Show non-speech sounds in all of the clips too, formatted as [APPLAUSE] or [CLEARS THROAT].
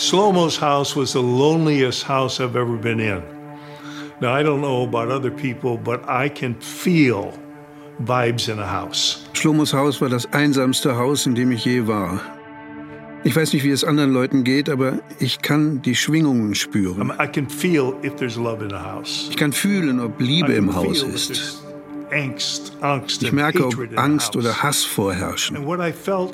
Shlomo's house was the loneliest house I've ever been in. Now, I don't know about other people, but I can feel vibes in a house. Schlomos Haus war das einsamste Haus, in dem ich je war. Ich weiß nicht, wie es anderen Leuten geht, aber ich kann die Schwingungen spüren. I can feel if there's love in the house. Ich kann fühlen, ob Liebe im Haus ist. Angst, Angst Ich merke, ob Angst oder Hass vorherrschen. And what I felt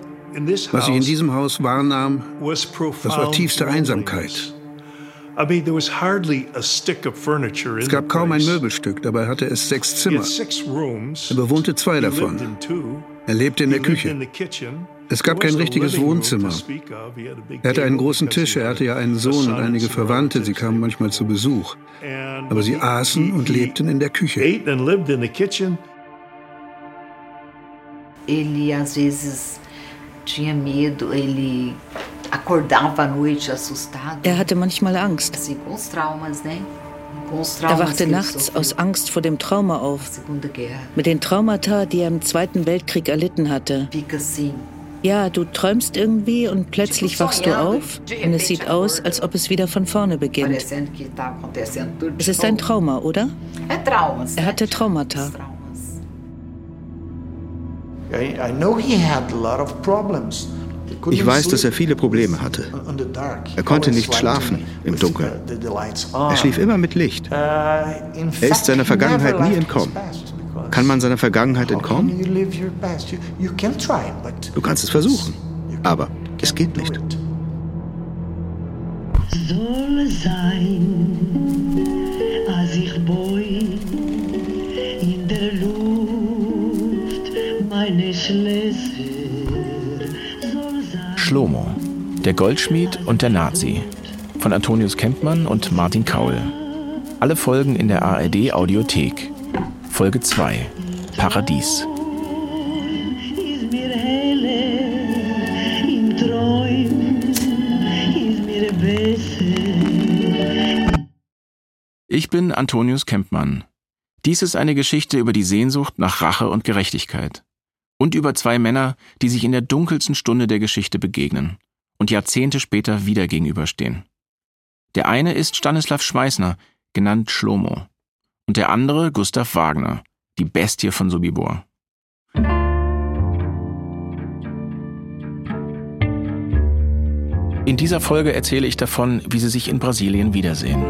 Was ich in house diesem Haus wahrnahm, was profound war tiefste loneliness. Einsamkeit. I mean, there was hardly a stick of furniture in es gab kaum ein. Möbelstück, dabei hatte es sechs He Zimmer. Er bewohnte zwei davon. in two. Er lebte in He der lived in Küche. the kitchen. Es gab There was kein no richtiges Wohnzimmer. to speak of. He had a big Er hatte einen table großen Tisch, he er had hatte ja einen a Sohn son und and einige some Verwandte, sie relatives kamen manchmal zu Besuch. Aber sie aßen und lebten in der Küche. Ate and lived in the kitchen. Ele às vezes tinha medo, ele acordava à noite assustado. Er hatte manchmal Angst. Assim, com os traumas, né? Er wachte nachts aus Angst vor dem Trauma auf, mit den Traumata, die er im Zweiten Weltkrieg erlitten hatte. Ja, du träumst irgendwie und plötzlich wachst du auf und es sieht aus, als ob es wieder von vorne beginnt. Es ist ein. Trauma, oder? Er hatte Traumata. Ich weiß, dass er viele Probleme hatte. Er konnte nicht schlafen im Dunkeln. Er schlief immer mit Licht. Uh, Er ist seiner he Vergangenheit never nie entkommen. Kann man seiner Vergangenheit entkommen? you live your past? You, you can try, but Du kannst es versuchen. you Aber es geht nicht. it. soll sein, als ich boi Schlomo, der Goldschmied und der Nazi von Antonius Kempmann und Martin Kaul. Alle Folgen in der ARD Audiothek. Folge 2. Paradies. Ich bin Antonius Kempmann. Dies ist eine Geschichte über die Sehnsucht nach Rache und Gerechtigkeit. Und über zwei Männer, die sich in der dunkelsten Stunde der Geschichte begegnen und Jahrzehnte später wieder gegenüberstehen. Der eine ist Stanislav Schmeißner, genannt Schlomo, und der andere Gustav Wagner, die Bestie von Sobibor. In dieser Folge erzähle ich davon, wie sie sich in Brasilien wiedersehen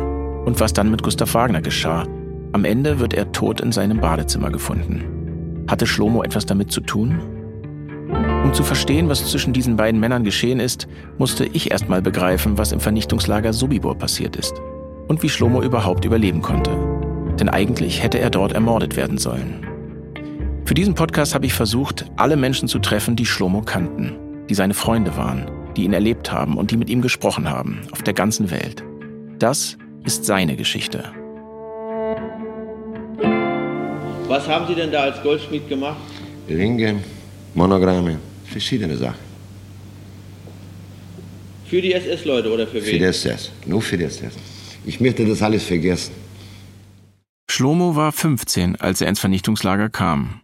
und was dann mit Gustav Wagner geschah. Am Ende wird er tot in seinem Badezimmer gefunden. Hatte Schlomo etwas damit zu tun? Um zu verstehen, was zwischen diesen beiden Männern geschehen ist, musste ich erstmal begreifen, was im Vernichtungslager Sobibor passiert ist und wie Schlomo überhaupt überleben konnte. Denn eigentlich hätte er dort ermordet werden sollen. Für diesen Podcast habe ich versucht, alle Menschen zu treffen, die Schlomo kannten, die seine Freunde waren, die ihn erlebt haben und die mit ihm gesprochen haben, auf der ganzen Welt. Das ist seine Geschichte. Was haben Sie denn da als Goldschmied gemacht? Ringe, Monogramme, verschiedene Sachen. Für die SS-Leute oder für Für wen? die SS, nur für die SS. Ich möchte das alles vergessen. Schlomo war 15, als er ins Vernichtungslager kam.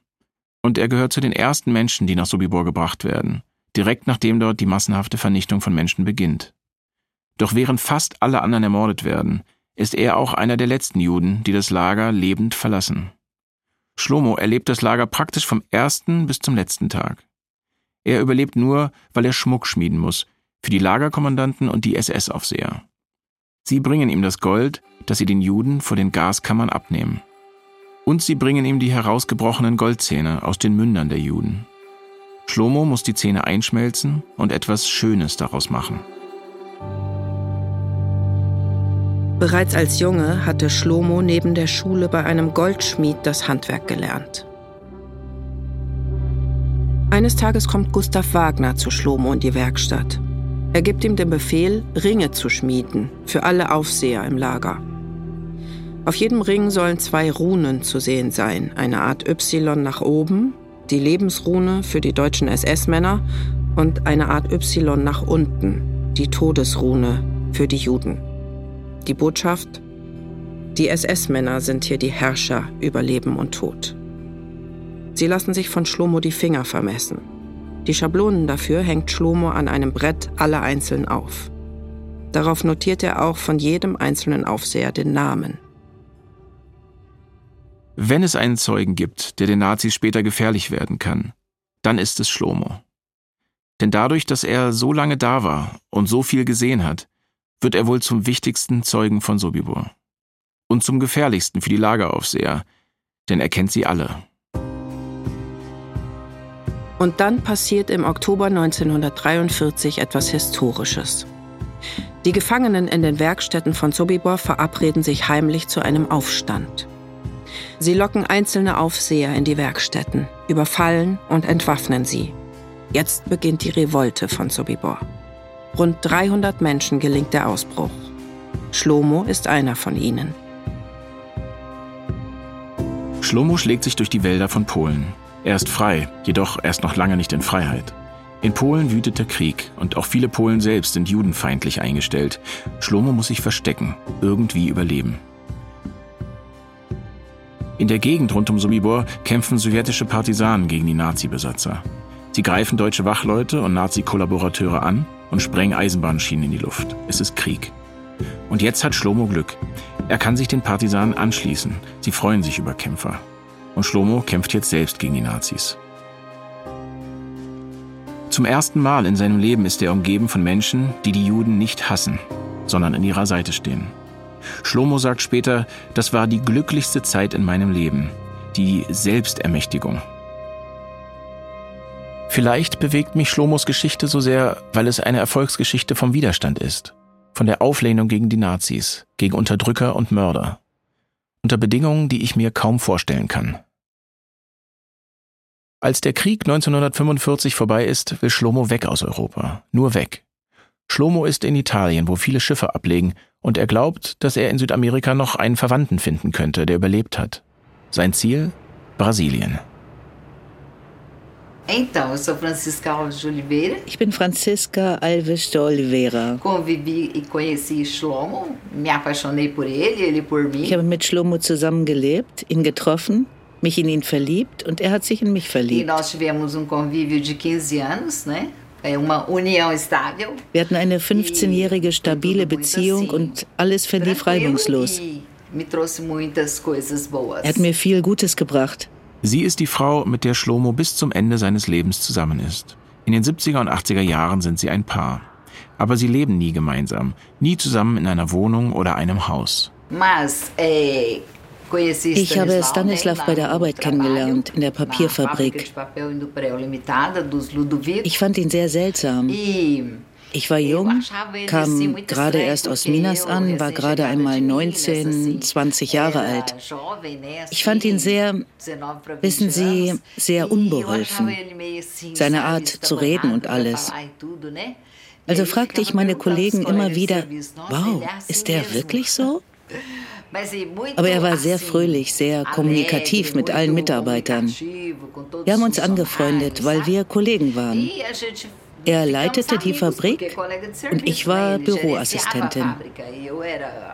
Und er gehört zu den ersten Menschen, die nach Sobibor gebracht werden, direkt nachdem dort die massenhafte Vernichtung von Menschen beginnt. Doch während fast alle anderen ermordet werden, ist er auch einer der letzten Juden, die das Lager lebend verlassen. Schlomo erlebt das Lager praktisch vom ersten bis zum letzten Tag. Er überlebt nur, weil er Schmuck schmieden muss, für die Lagerkommandanten und die SS-Aufseher. Sie bringen ihm das Gold, das sie den Juden vor den Gaskammern abnehmen. Und sie bringen ihm die herausgebrochenen Goldzähne aus den Mündern der Juden. Schlomo muss die Zähne einschmelzen und etwas Schönes daraus machen. Bereits als Junge hatte Schlomo neben der Schule bei einem Goldschmied das Handwerk gelernt. Eines Tages kommt Gustav Wagner zu Schlomo in die Werkstatt. Er gibt ihm den Befehl, Ringe zu schmieden für alle Aufseher im Lager. Auf jedem Ring sollen zwei Runen zu sehen sein, eine Art Y nach oben, die Lebensrune für die deutschen SS-Männer und eine Art Y nach unten, die Todesrune für die Juden. Die Botschaft? Die SS-Männer sind hier die Herrscher über Leben und Tod. Sie lassen sich von Schlomo die Finger vermessen. Die Schablonen dafür hängt Schlomo an einem Brett alle einzeln auf. Darauf notiert er auch von jedem einzelnen Aufseher den Namen. Wenn es einen Zeugen gibt, der den Nazis später gefährlich werden kann, dann ist es Schlomo. Denn dadurch, dass er so lange da war und so viel gesehen hat, wird er wohl zum wichtigsten Zeugen von Sobibor. Und zum gefährlichsten für die Lageraufseher, denn er kennt sie alle. Und dann passiert im Oktober 1943 etwas Historisches. Die Gefangenen in den Werkstätten von Sobibor verabreden sich heimlich zu einem Aufstand. Sie locken einzelne Aufseher in die Werkstätten, überfallen und entwaffnen sie. Jetzt beginnt die Revolte von Sobibor. Rund 300 Menschen gelingt der Ausbruch. Schlomo ist einer von ihnen. Schlomo schlägt sich durch die Wälder von Polen. Er ist frei, jedoch erst noch lange nicht in Freiheit. In Polen wütet der Krieg und auch viele Polen selbst sind judenfeindlich eingestellt. Schlomo muss sich verstecken, irgendwie überleben. In der Gegend rund um Sobibor kämpfen sowjetische Partisanen gegen die Nazi-Besatzer. Sie greifen deutsche Wachleute und Nazi-Kollaborateure an und sprengen Eisenbahnschienen in die Luft. Es ist Krieg. Und jetzt hat Schlomo Glück. Er kann sich den Partisanen anschließen. Sie freuen sich über Kämpfer. Und Schlomo kämpft jetzt selbst gegen die Nazis. Zum ersten Mal in seinem Leben ist er umgeben von Menschen, die die Juden nicht hassen, sondern an ihrer Seite stehen. Schlomo sagt später, das war die glücklichste Zeit in meinem Leben, die Selbstermächtigung. Vielleicht bewegt mich Schlomos Geschichte so sehr, weil es eine Erfolgsgeschichte vom Widerstand ist, von der Auflehnung gegen die Nazis, gegen Unterdrücker und Mörder, unter Bedingungen, die ich mir kaum vorstellen kann. Als der Krieg 1945 vorbei ist, will Schlomo weg aus Europa. Nur weg. Schlomo ist in Italien, wo viele Schiffe ablegen, und er glaubt, dass er in Südamerika noch einen Verwandten finden könnte, der überlebt hat. Sein Ziel? Brasilien. Então, eu sou Francisca Alves de Oliveira. Ich bin Francisca Alves de Oliveira. Convivi e conheci Shlomo, me apaixonei por ele, ele por mim. Ich habe mit Shlomo zusammengelebt, ihn getroffen, mich in ihn verliebt und er hat sich in mich E verliebt. nós tivemos um convívio de 15 anos, né? Wir hatten eine 15-jährige stabile Beziehung und alles verlief reibungslos. E boas. Er hat mir viel Gutes gebracht. Sie ist die Frau, mit der Schlomo bis zum Ende seines Lebens zusammen ist. In den 70er und 80er Jahren sind sie ein Paar. Aber sie leben nie gemeinsam, nie zusammen in einer Wohnung oder einem Haus. Conheci Ich habe Stanislav bei der Arbeit kennengelernt, in der Papierfabrik. Ich fand ihn sehr seltsam. Ich war jung, kam gerade erst aus Minas an, war gerade einmal 19, 20 Jahre alt. Ich fand ihn sehr, wissen Sie, sehr unbeholfen. Seine Art zu reden und alles. Also fragte ich meine Kollegen immer wieder, wow, ist der wirklich so? Aber er war sehr fröhlich, sehr kommunikativ mit allen Mitarbeitern. Wir haben uns angefreundet, weil wir Kollegen waren. Er leitete die Fabrik und ich war Büroassistentin.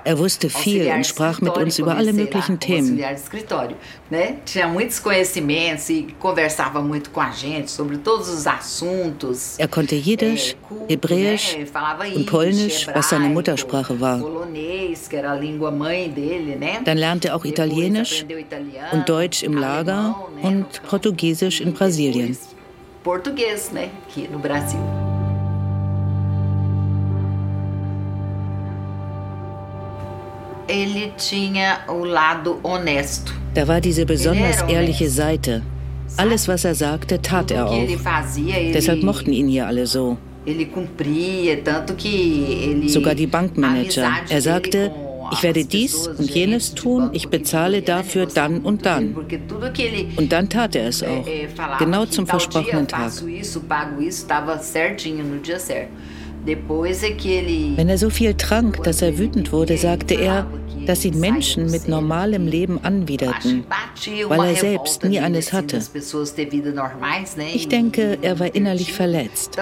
Er wusste viel und sprach mit uns über alle möglichen Themen. E. Er konnte Jiddisch, Hebräisch und Polnisch, was seine Muttersprache war. Dann lernte er auch Italienisch und Deutsch im Lager und. Portugiesisch in Brasilien. Português, né? Aqui no Brasil. Ele tinha o lado honesto. Da war diese besonders ehrliche Seite. Alles, was er sagte, tat er auch. Deshalb mochten ihn hier alle so. Sogar die Bankmanager. Er sagte, ich werde dies und jenes tun, ich bezahle dafür dann und dann. Und dann tat er es auch. Genau zum versprochenen Tag. Wenn er so viel trank, dass er wütend wurde, sagte er, dass ihn Menschen mit normalem Leben anwiderten, weil er selbst nie eines hatte. Ich denke, er war innerlich verletzt.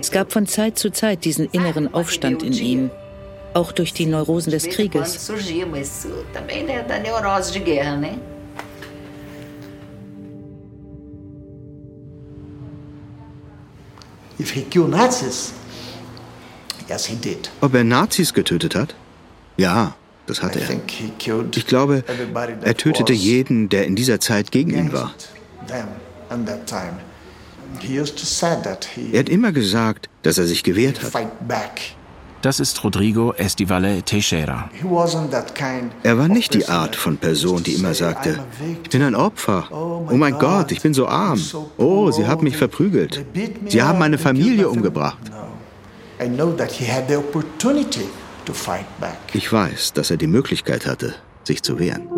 Es gab von Zeit zu Zeit diesen inneren Aufstand in ihm, auch durch die Neurosen des Krieges. Ob er Nazis getötet hat? Ja, das hat er. Ich glaube, er tötete jeden, der in dieser Zeit gegen ihn war. Er hat immer gesagt, dass er sich gewehrt hat. Das ist Rodrigo Estivale Teixeira. Er war nicht die Art von Person, die immer sagte, ich bin ein Opfer. Oh mein Gott, ich bin so arm. Oh, sie haben mich verprügelt. Sie haben meine Familie umgebracht. Ich weiß, dass er die Möglichkeit hatte, sich zu wehren.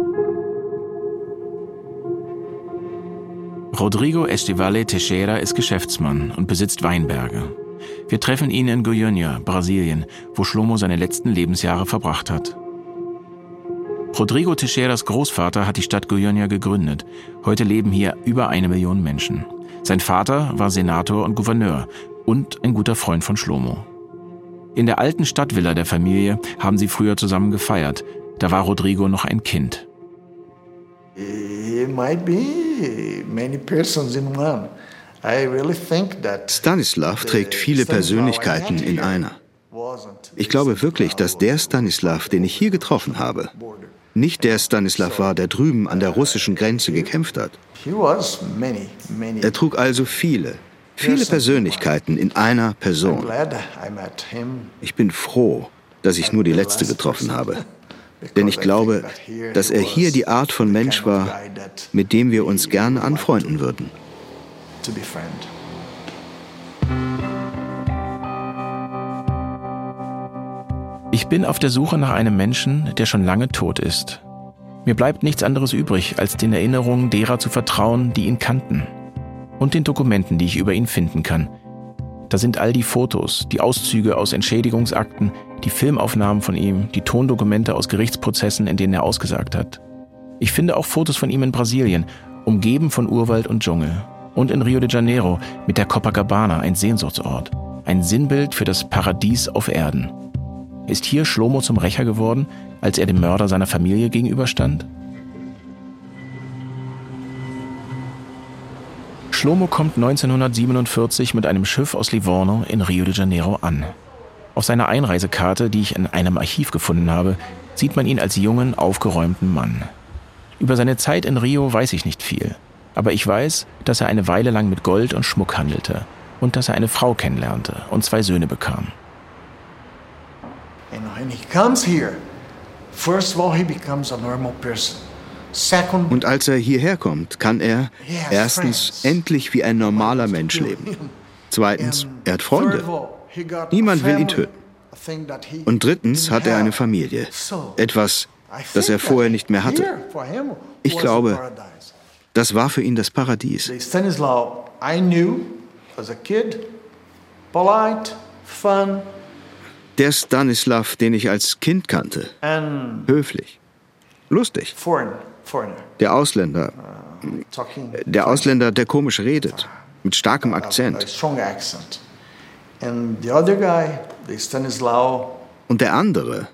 Rodrigo Estivale Teixeira ist Geschäftsmann und besitzt Weinberge. Wir treffen ihn in Goiânia, Brasilien, wo Schlomo seine letzten Lebensjahre verbracht hat. Rodrigo Teixeiras Großvater hat die Stadt Goiânia gegründet. Heute leben hier über eine Million Menschen. Sein Vater war Senator und Gouverneur und ein guter Freund von Schlomo. In der alten Stadtvilla der Familie haben sie früher zusammen gefeiert. Da war Rodrigo noch ein Kind. It might be many persons in one. Stanislav trägt viele Persönlichkeiten in einer. Ich glaube wirklich, dass der Stanislav, den ich hier getroffen habe, nicht der Stanislav war, der drüben an der russischen Grenze gekämpft hat. Er trug also viele, viele Persönlichkeiten in einer Person. Ich bin froh, dass ich nur die letzte getroffen habe. [LAUGHS] Denn ich glaube, dass er hier die Art von Mensch war, mit dem wir uns gerne anfreunden würden to befriend. Ich bin auf der Suche nach einem Menschen, der schon lange tot ist. Mir bleibt nichts anderes übrig, als den Erinnerungen derer zu vertrauen, die ihn kannten. Und den Dokumenten, die ich über ihn finden kann. Da sind all die Fotos, die Auszüge aus Entschädigungsakten, die Filmaufnahmen von ihm, die Tondokumente aus Gerichtsprozessen, in denen er ausgesagt hat. Ich finde auch Fotos von ihm in Brasilien, umgeben von Urwald und Dschungel und in Rio de Janeiro mit der Copacabana ein Sehnsuchtsort, ein Sinnbild für das Paradies auf Erden. Ist hier Schlomo zum Rächer geworden, als er dem Mörder seiner Familie gegenüberstand? Schlomo kommt 1947 mit einem Schiff aus Livorno in Rio de Janeiro an. Auf seiner Einreisekarte, die ich in einem Archiv gefunden habe, sieht man ihn als jungen, aufgeräumten Mann. Über seine Zeit in Rio weiß ich nicht viel. Aber ich weiß, dass er eine Weile lang mit Gold und Schmuck handelte und dass er eine Frau kennenlernte und zwei Söhne bekam. Und als er hierher kommt, kann er erstens endlich wie ein normaler Mensch leben. Zweitens, er hat Freunde. Niemand will ihn töten. Und drittens hat er eine Familie. Etwas, das er vorher nicht mehr hatte. Ich glaube, das war für ihn das Paradies. Stanislaw I knew as a kid, polite, fun. Der Stanislav, den ich als Kind kannte. Höflich. Lustig. Der Ausländer. Uh, der Ausländer, der komisch redet. Mit starkem Akzent. Und der andere,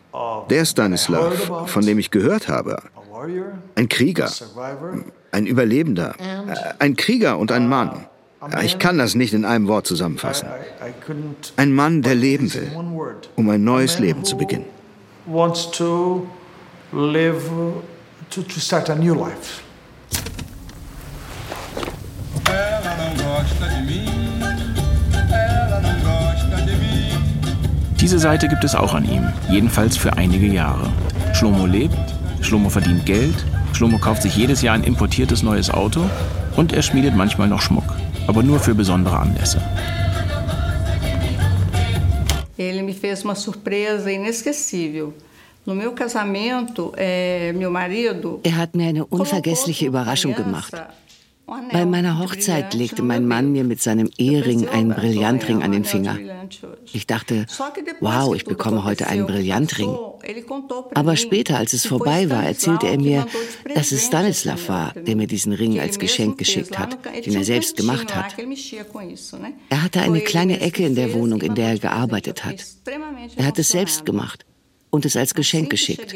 der Stanislav, von dem ich gehört habe, ein Krieger, ein Überlebender, ein Krieger und ein Mann. Ich kann das nicht in einem Wort zusammenfassen. Ein Mann, der leben will, um ein neues Leben zu beginnen. Diese Seite gibt es auch an ihm, jedenfalls für einige Jahre. Schlomo lebt, Schlomo verdient Geld, Schlomo kauft sich jedes Jahr ein importiertes neues Auto und er schmiedet manchmal noch Schmuck, aber nur für besondere Anlässe. Ele me fez uma surpresa inesquecível. Er hat mir eine unvergessliche Überraschung gemacht. Bei meiner Hochzeit legte mein Mann mir mit seinem Ehering einen Brillantring an den Finger. Ich dachte, wow, ich bekomme heute einen Brillantring. Aber später, als es vorbei war, erzählte er mir, dass es Stanislav war, der mir diesen Ring als Geschenk geschickt hat, den er selbst gemacht hat. Er hatte eine kleine Ecke in der Wohnung, in der er gearbeitet hat. Er hat es selbst gemacht und es als Geschenk geschickt.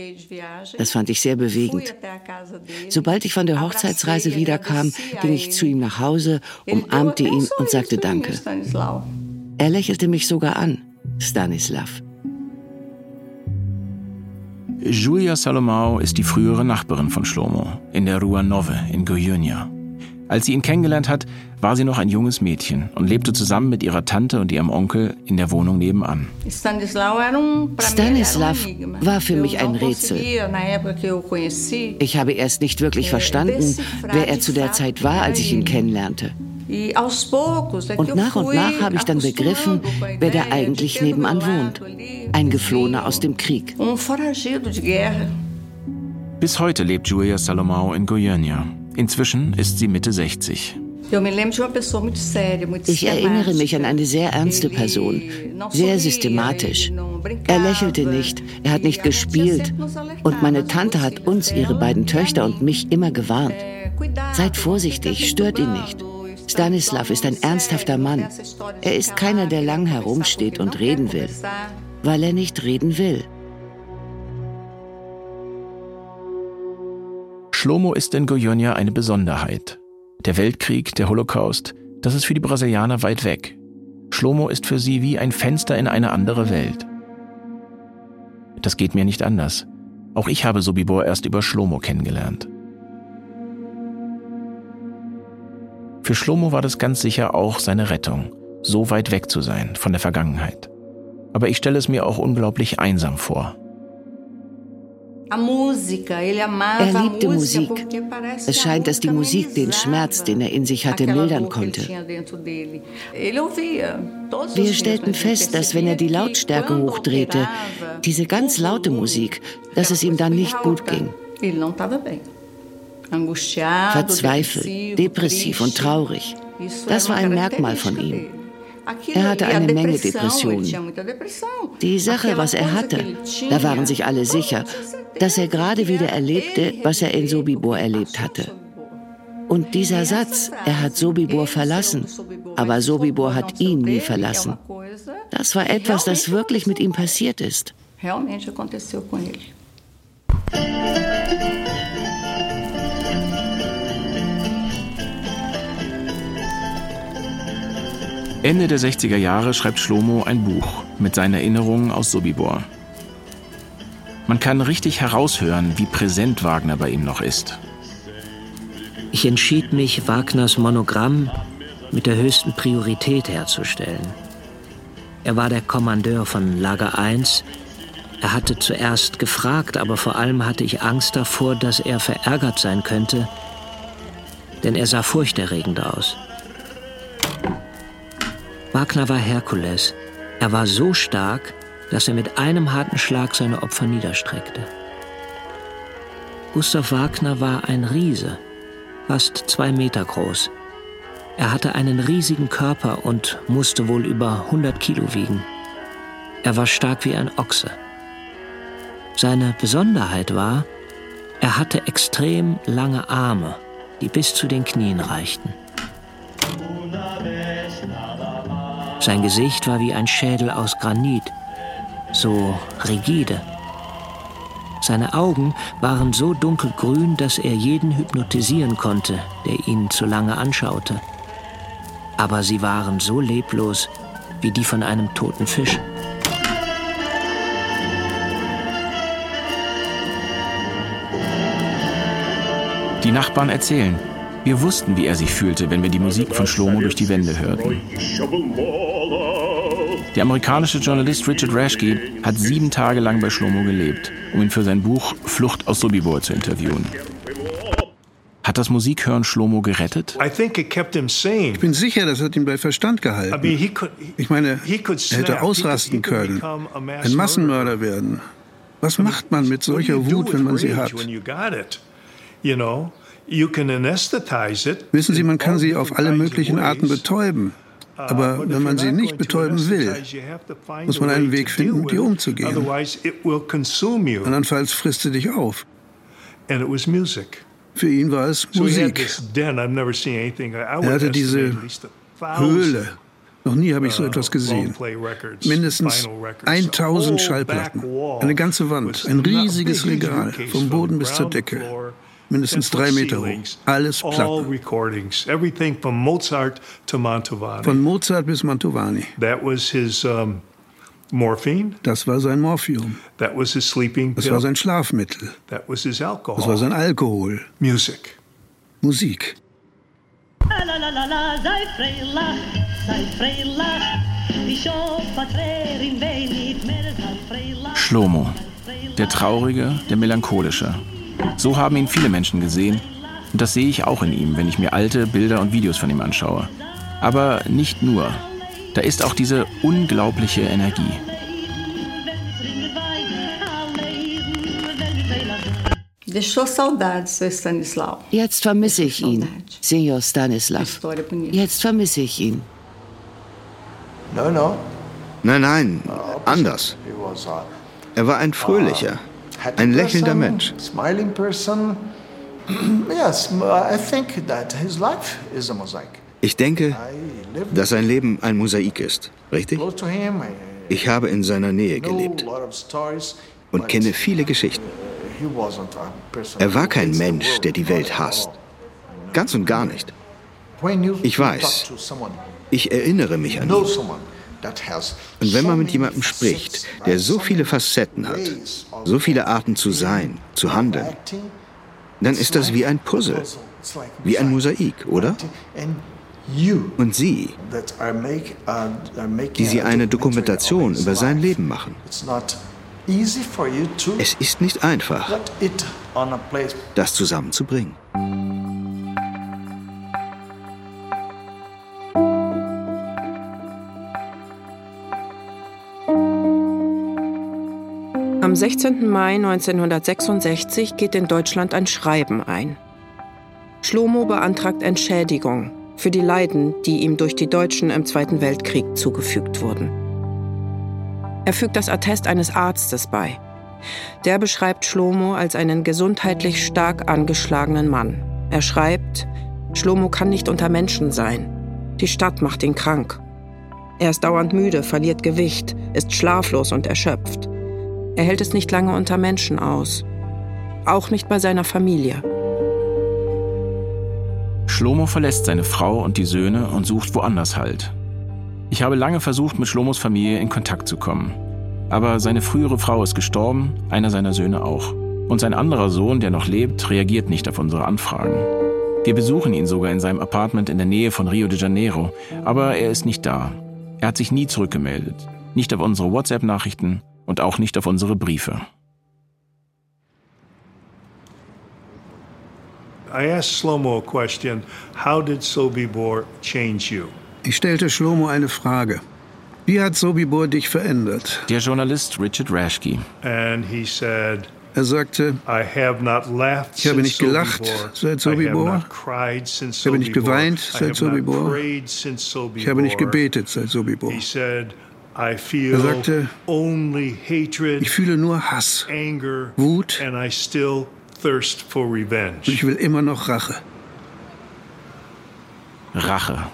Das fand ich sehr bewegend. Sobald ich von der Hochzeitsreise wiederkam, ging ich zu ihm nach Hause, umarmte ihn und sagte Danke. Er lächelte mich sogar an. Stanislav. Julia Salomao ist die frühere Nachbarin von Shlomo in der Rua Nove in Goiânia. Als sie ihn kennengelernt hat, war sie noch ein junges Mädchen und lebte zusammen mit ihrer Tante und ihrem Onkel in der Wohnung nebenan. Stanislav war für mich ein Rätsel. Ich habe erst nicht wirklich verstanden, wer er zu der Zeit war, als ich ihn kennenlernte. Und nach und nach habe ich dann begriffen, wer da eigentlich nebenan wohnt. Ein Geflohener aus dem Krieg. Bis heute lebt Julia Salomao in Goiânia. Inzwischen ist sie Mitte 60. Ich erinnere mich an eine sehr ernste Person, sehr systematisch. Er lächelte nicht, er hat nicht gespielt und meine Tante hat uns, ihre beiden Töchter und mich immer gewarnt. Seid vorsichtig, stört ihn nicht. Stanislav ist ein ernsthafter Mann. Er ist keiner, der lang herumsteht und reden will, weil er nicht reden will. Shlomo ist in Goiânia eine Besonderheit. Der Weltkrieg, der Holocaust, das ist für die Brasilianer weit weg. Shlomo ist für sie wie ein Fenster in eine andere Welt. Das geht mir nicht anders. Auch ich habe Sobibor erst über Shlomo kennengelernt. Für Shlomo war das ganz sicher auch seine Rettung, so weit weg zu sein von der Vergangenheit. Aber ich stelle es mir auch unglaublich einsam vor. Er liebte Musik. Es scheint, dass die Musik den Schmerz, den er in sich hatte, mildern konnte. Wir stellten fest, dass wenn er die Lautstärke hochdrehte, diese ganz laute Musik, dass es ihm dann nicht gut ging. Verzweifelt, depressiv und traurig. Das war ein Merkmal von ihm. Er hatte eine Menge Depressionen. Die Sache, was er hatte, da waren sich alle sicher, dass er gerade wieder erlebte, was er in Sobibor erlebt hatte. Und dieser Satz, er hat Sobibor verlassen, aber Sobibor hat ihn nie verlassen, das war etwas, das wirklich mit ihm passiert ist. Ende der 60er Jahre schreibt Shlomo ein Buch mit seinen Erinnerungen aus Sobibor. Man kann richtig heraushören, wie präsent Wagner bei ihm noch ist. Ich entschied mich, Wagners Monogramm mit der höchsten Priorität herzustellen. Er war der Kommandeur von Lager 1. Er hatte zuerst gefragt, aber vor allem hatte ich Angst davor, dass er verärgert sein könnte, denn er sah furchterregend aus. Wagner war Herkules. Er war so stark, dass er mit einem harten Schlag seine Opfer niederstreckte. Gustav Wagner war ein Riese, fast zwei Meter groß. Er hatte einen riesigen Körper und musste wohl über 100 Kilo wiegen. Er war stark wie ein Ochse. Seine Besonderheit war, er hatte extrem lange Arme, die bis zu den Knien reichten. Sein Gesicht war wie ein Schädel aus Granit, so rigide. Seine Augen waren so dunkelgrün, dass er jeden hypnotisieren konnte, der ihn zu lange anschaute. Aber sie waren so leblos wie die von einem toten Fisch. Die Nachbarn erzählen, wir wussten, wie er sich fühlte, wenn wir die Musik von Shlomo durch die Wände hörten. Der amerikanische Journalist Richard Rashke hat sieben Tage lang bei Shlomo gelebt, um ihn für sein Buch Flucht aus Sobibor zu interviewen. Hat das Musikhören Shlomo gerettet? Ich bin sicher, das hat ihn bei Verstand gehalten. Ich meine, er hätte ausrasten können, ein Massenmörder werden. Was macht man mit solcher Wut, wenn man sie hat? Wissen Sie, man kann sie auf alle möglichen Arten betäuben. Aber wenn man sie nicht betäuben will, muss man einen Weg finden, mit ihr umzugehen. Andernfalls frisst sie dich auf. Für ihn war es Musik. Er hatte diese Höhle. Noch nie habe ich so uh, etwas gesehen. Mindestens 1000 Schallplatten, eine ganze Wand, ein riesiges Regal, vom Boden bis zur Decke mindestens drei Meter hoch. Alles Platten. Von Mozart bis Mantovani. Morphine. Das war sein Morphium. That was his sleeping pill. Das war sein Schlafmittel. That was his alcohol. Das war sein Alkohol. Music. Musik. Schlomo. Der Traurige, der Melancholische. So haben ihn viele Menschen gesehen. Und das sehe ich auch in ihm, wenn ich mir alte Bilder und Videos von ihm anschaue. Aber nicht nur. Da ist auch diese unglaubliche Energie. Jetzt vermisse ich ihn, Senior Stanislav. Jetzt vermisse ich ihn. Nein, nein, anders. Er war ein fröhlicher, ein lächelnder Mensch. [CLEARS THROAT] Ich denke, dass sein Leben ein Mosaik ist, richtig? Ich habe in seiner Nähe gelebt und kenne viele Geschichten. Er war kein Mensch, der die Welt hasst. Ganz und gar nicht. Ich weiß, ich erinnere mich an ihn. Und wenn man mit jemandem spricht, der so viele Facetten hat, so viele Arten zu sein, zu handeln, dann ist das wie ein Puzzle, wie ein Mosaik, oder? Und Sie, die Sie eine Dokumentation über sein Leben machen. Es ist nicht einfach, das zusammenzubringen. Am 16. Mai 1966 geht in Deutschland ein Schreiben ein. Schlomo beantragt Entschädigung für die Leiden, die ihm durch die Deutschen im Zweiten Weltkrieg zugefügt wurden. Er fügt das Attest eines Arztes bei. Der beschreibt Schlomo als einen gesundheitlich stark angeschlagenen Mann. Er schreibt, Schlomo kann nicht unter Menschen sein. Die Stadt macht ihn krank. Er ist dauernd müde, verliert Gewicht, ist schlaflos und erschöpft. Er hält es nicht lange unter Menschen aus. Auch nicht bei seiner Familie. Schlomo verlässt seine Frau und die Söhne und sucht woanders Halt. Ich habe lange versucht, mit Schlomos Familie in Kontakt zu kommen. Aber seine frühere Frau ist gestorben, einer seiner Söhne auch. Und sein anderer Sohn, der noch lebt, reagiert nicht auf unsere Anfragen. Wir besuchen ihn sogar in seinem Apartment in der Nähe von Rio de Janeiro, aber er ist nicht da. Er hat sich nie zurückgemeldet. Nicht auf unsere WhatsApp-Nachrichten und auch nicht auf unsere Briefe. I asked Slomo a question. How did Sobibor change you? Ich stellte Shlomo eine Frage. Wie hat Sobibor dich verändert? Der Journalist Richard Rashke. And he said, er sagte, ich habe nicht gelacht seit Sobibor, ich habe nicht geweint seit Sobibor, ich habe nicht gebetet seit Sobibor. Er sagte, ich fühle nur Hass, Wut und ich will immer noch Rache. Rache.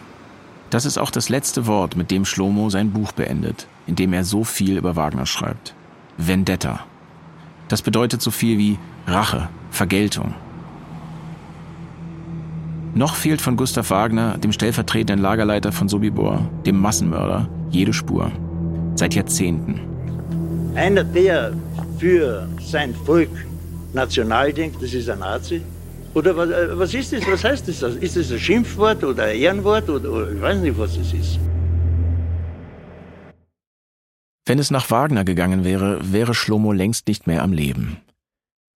Das ist auch das letzte Wort, mit dem Schlomo sein Buch beendet, in dem er so viel über Wagner schreibt. Vendetta. Das bedeutet so viel wie Rache, Vergeltung. Noch fehlt von Gustav Wagner, dem stellvertretenden Lagerleiter von Sobibor, dem Massenmörder, jede Spur. Seit Jahrzehnten. Einer, der für sein Volk national denkt, das ist ein Nazi. Oder was, äh, was ist das? Was heißt das? Ist das ein Schimpfwort oder ein Ehrenwort oder, oder ich weiß nicht, was es ist. Wenn es nach Wagner gegangen wäre, wäre Schlomo längst nicht mehr am Leben.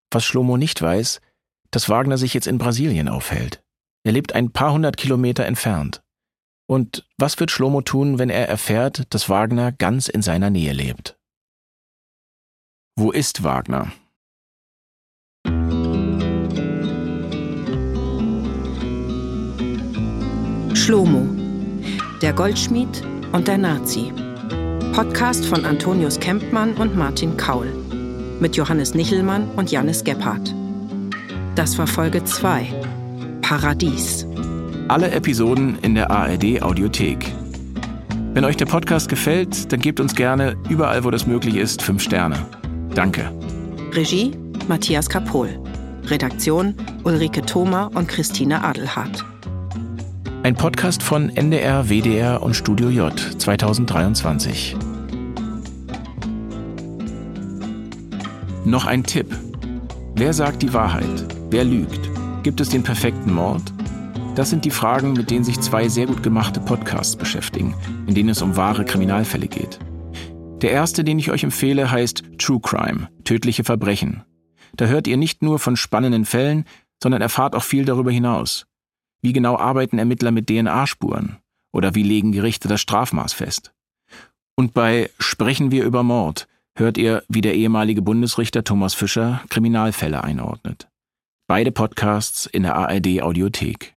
Was Schlomo nicht weiß, dass Wagner sich jetzt in Brasilien aufhält. Er lebt ein paar hundert Kilometer entfernt. Und was wird Schlomo tun, wenn er erfährt, dass Wagner ganz in seiner Nähe lebt? Wo ist Wagner? Schlomo, der Goldschmied und der Nazi. Podcast von Antonius Kempmann und Martin Kaul. Mit Johannes Nichelmann und Janis Gebhardt. Das war Folge 2. Paradies. Alle Episoden in der ARD Audiothek. Wenn euch der Podcast gefällt, dann gebt uns gerne überall, wo das möglich ist, fünf Sterne. Danke. Regie Matthias Kapohl. Redaktion Ulrike Thoma und Christine Adelhardt. Ein Podcast von NDR, WDR und Studio J 2023. Noch ein Tipp. Wer sagt die Wahrheit? Wer lügt? Gibt es den perfekten Mord? Das sind die Fragen, mit denen sich zwei sehr gut gemachte Podcasts beschäftigen, in denen es um wahre Kriminalfälle geht. Der erste, den ich euch empfehle, heißt True Crime, tödliche Verbrechen. Da hört ihr nicht nur von spannenden Fällen, sondern erfahrt auch viel darüber hinaus. Wie genau arbeiten Ermittler mit DNA-Spuren? Oder wie legen Gerichte das Strafmaß fest? Und bei Sprechen wir über Mord hört ihr, wie der ehemalige Bundesrichter Thomas Fischer Kriminalfälle einordnet. Beide Podcasts in der ARD Audiothek.